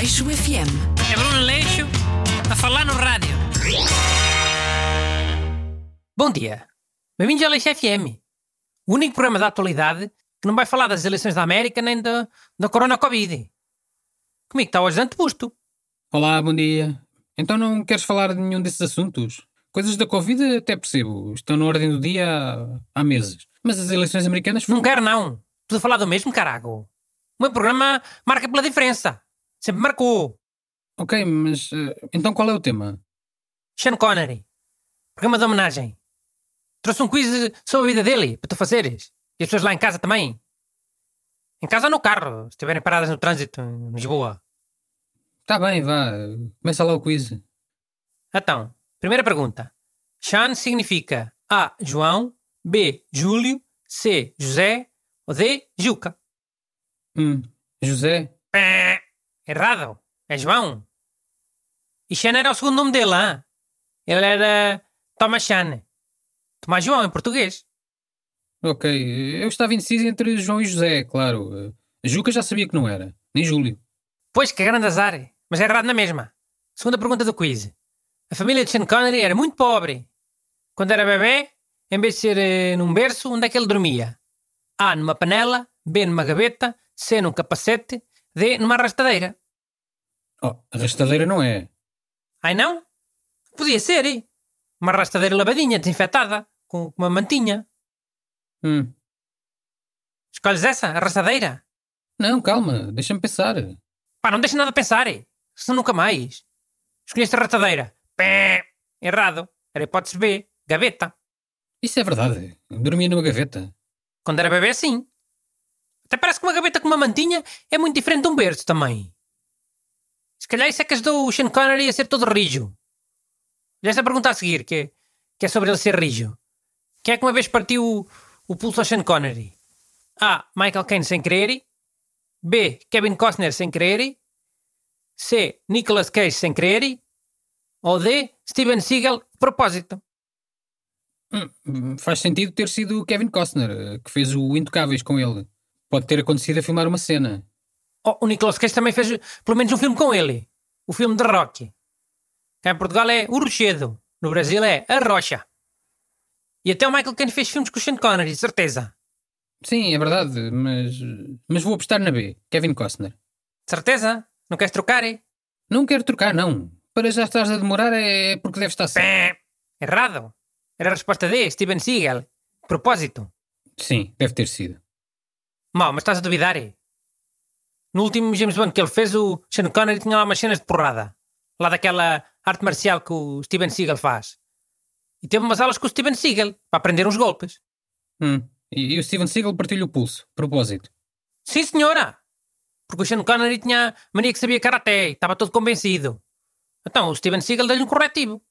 Aleixo FM. É Bruno Leixo a falar no rádio. Bom dia. Bem-vindos ao Leixo FM. O único programa da atualidade que não vai falar das eleições da América nem da, da Corona Covid. Comigo está o ajudante Busto. Olá, bom dia. Então não queres falar de nenhum desses assuntos? Coisas da Covid até percebo. Estão na ordem do dia há, há meses. Mas as eleições americanas Não quero, não. Tudo a falar do mesmo, carago. O meu programa marca pela diferença. Sempre marcou. Ok, mas eh, então qual é o tema? Sean Connery. Programa de homenagem. Trouxe um quiz sobre a vida dele para tu fazeres. E as pessoas lá em casa também. Em casa ou no carro, se estiverem paradas no trânsito em Lisboa. Tá bem, vá. Começa lá o quiz. Então, primeira pergunta. Sean significa A. João, B. Júlio, C. José ou D. Juca? Hum, José? Pé. Errado. É João. E Sean era o segundo nome dele, hein? Ele era Thomas Sean. Tomás João em português. Ok, eu estava indeciso entre João e José, claro. Juca já sabia que não era. Nem Júlio. Pois, que grande azar. Mas é errado na mesma. Segunda pergunta do quiz. A família de Sean Connery era muito pobre. Quando era bebê, em vez de ser eh, num berço, onde é que ele dormia? A. Numa panela. B. Numa gaveta. C. Num capacete. D. Numa arrastadeira. Oh, a rastadeira não é. Ai não? Podia ser, hein? Uma arrastadeira lavadinha, desinfetada, com uma mantinha. Hum. Escolhes essa, arrastadeira? Não, calma, deixa-me pensar. Pá, não deixa nada pensar, hein? senão nunca mais. Escolheste a arrastadeira. Pé! Errado. Era hipótese B, gaveta. Isso é verdade. Dormia numa gaveta. Quando era bebê, sim. Até parece que uma gaveta com uma mantinha é muito diferente de um berço também. Se calhar isso é que ajudou o Sean Connery a ser todo rijo. Esta pergunta a seguir, que é, que é sobre ele ser rijo. Quem é que uma vez partiu o, o pulso ao Sean Connery? A. Michael Caine sem querer. B. Kevin Costner sem querer. C. Nicolas Cage sem querer. Ou D. Steven Seagal propósito. Hum, faz sentido ter sido Kevin Costner, eh, que fez o Intocáveis com ele. Pode ter acontecido a filmar uma cena. Oh, o Nicolas Cage também fez pelo menos um filme com ele. O filme de Rocky. Cá em Portugal é O Rochedo. No Brasil é A Rocha. E até o Michael Caine fez filmes com o Sean Connery, certeza. Sim, é verdade, mas. Mas vou apostar na B, Kevin Costner. Certeza? Não queres trocar, é? Não quero trocar, não. Para já estás a demorar é porque deve estar certo. Errado. Era a resposta D, Steven Seagal. Propósito. Sim, deve ter sido. Mal, mas estás a duvidar, é? No último James Bond que ele fez, o Sean Connery tinha lá umas cenas de porrada. Lá daquela arte marcial que o Steven Seagal faz. E teve umas aulas com o Steven Seagal para aprender uns golpes. Hum. E, o Steven Seagal partilha o pulso. Propósito. Sim, senhora! Porque o Sean Connery tinha mania que sabia karaté e estava todo convencido. Então o Steven Seagal deu-lhe um corretivo.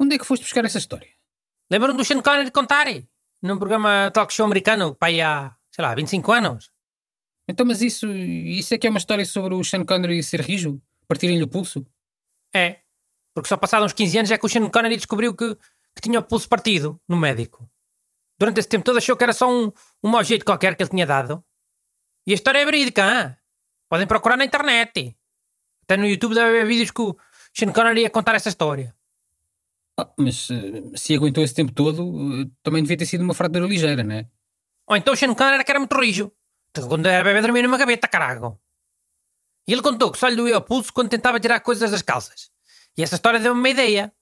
Onde é que foste buscar essa história? Lembram do Sean Connery contar? Num programa talk show americano, para aí há, sei lá, 25 anos. Então, mas isso, isso é que é uma história sobre o Sean Connery ser rijo? Partirem-lhe o pulso? É. Porque só passados uns 15 anos é que o Sean Connery descobriu que, que tinha o pulso partido no médico. Durante esse tempo todo achou que era só um, um mau jeito qualquer que ele tinha dado. E a história é verídica, hein? Podem procurar na internet. Até no YouTube deve haver vídeos que o Sean Connery ia contar essa história. Ah, mas eh, se aguentou esse tempo todo, eh, também devia ter sido uma fratura ligeira, não é? Ou então o Sean Connery era que era muito rijo. Quando era bebê dormia numa gaveta, carago. E ele contou que só lhe doía o pulso quando tentava tirar coisas das calças. E essa história deu-me uma ideia.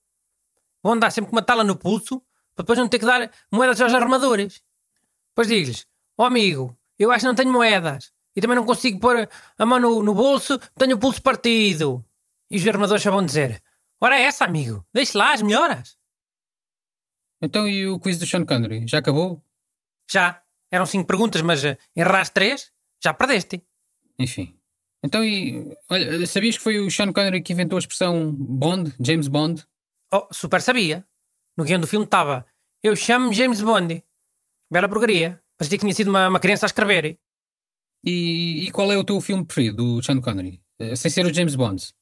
Vou andar sempre com uma tala no pulso para depois não ter que dar moedas aos armadores. Depois digo-lhes: Ó amigo, eu acho que não tenho moedas. E também não consigo pôr a mão no, no bolso, tenho o pulso partido. E os armadores já vão dizer: Ora é essa, amigo, deixe lá as melhoras. Então e o quiz do Sean Connery? Já acabou? Já, eram cinco perguntas, mas eh, erraste três, já perdeste. Enfim. Então e. Olha, sabias que foi o Sean Connery que inventou a expressão Bond, James Bond? Oh, super sabia. No guião do filme estava: Eu chamo James Bond. Bela porcaria. Parecia que tinha sido uma, uma criança a escrever. E, e qual é o teu filme preferido do Sean Connery? Eh, Sem ser o James Bond?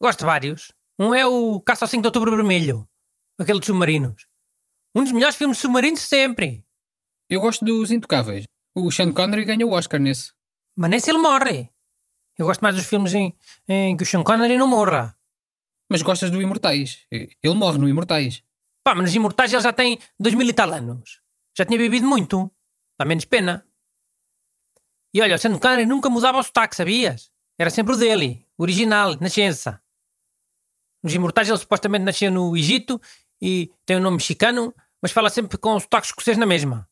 Gosto de vários. Um é o Caça ao 5 de Outubro Vermelho. Aquele dos submarinos. Um dos melhores filmes submarinos de sempre. Eu gosto dos Intocáveis. O Sean Connery ganhou o Oscar nesse. Mas nem se ele morre. Eu gosto mais dos filmes em, em que o Sean Connery não morra. Mas gostas do Imortais. Ele morre no Imortais. Pá, mas nos Imortais ele já tem dois mil e tal anos. Já tinha bebido muito. Dá menos pena. E olha, o Sean Connery nunca mudava o sotaque, sabias? Era sempre o dele, o original, nascença. Nos Imortais ele supostamente nasceu no Egito e tem um nome mexicano, mas fala sempre com o sotaque escocês na mesma.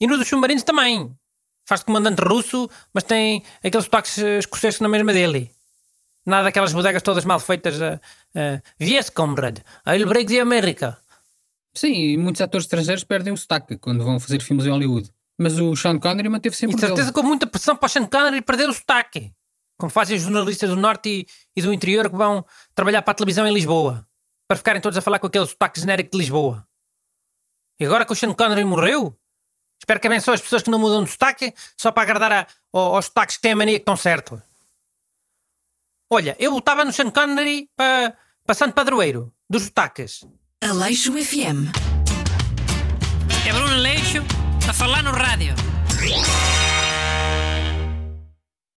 E no dos submarinos também. Faz de comandante russo, mas tem aqueles sotaques escoceses na mesma dele. Nada daquelas bodegas todas mal feitas. Uh, uh, yes, comrade, I'll break the America. Sim, e muitos atores estrangeiros perdem o sotaque quando vão fazer filmes em Hollywood. Mas o Sean Connery manteve sempre E certeza dele. com muita pressão para o Sean Connery perder o sotaque. Como fazem os jornalistas do Norte e, e do interior que vão trabalhar para a televisão em Lisboa. Para ficarem todos a falar com aquele sotaque genérico de Lisboa. E agora que o Sean Connery morreu, espero que abençoe as pessoas que não mudam de sotaque só para agradar a- ao- aos sotaques que têm a mania que estão certo. Olha, eu votava no Sean Connery para, para Santo Padroeiro, dos sotaques. Aleixo FM. É Bruno Leixo a falar no rádio.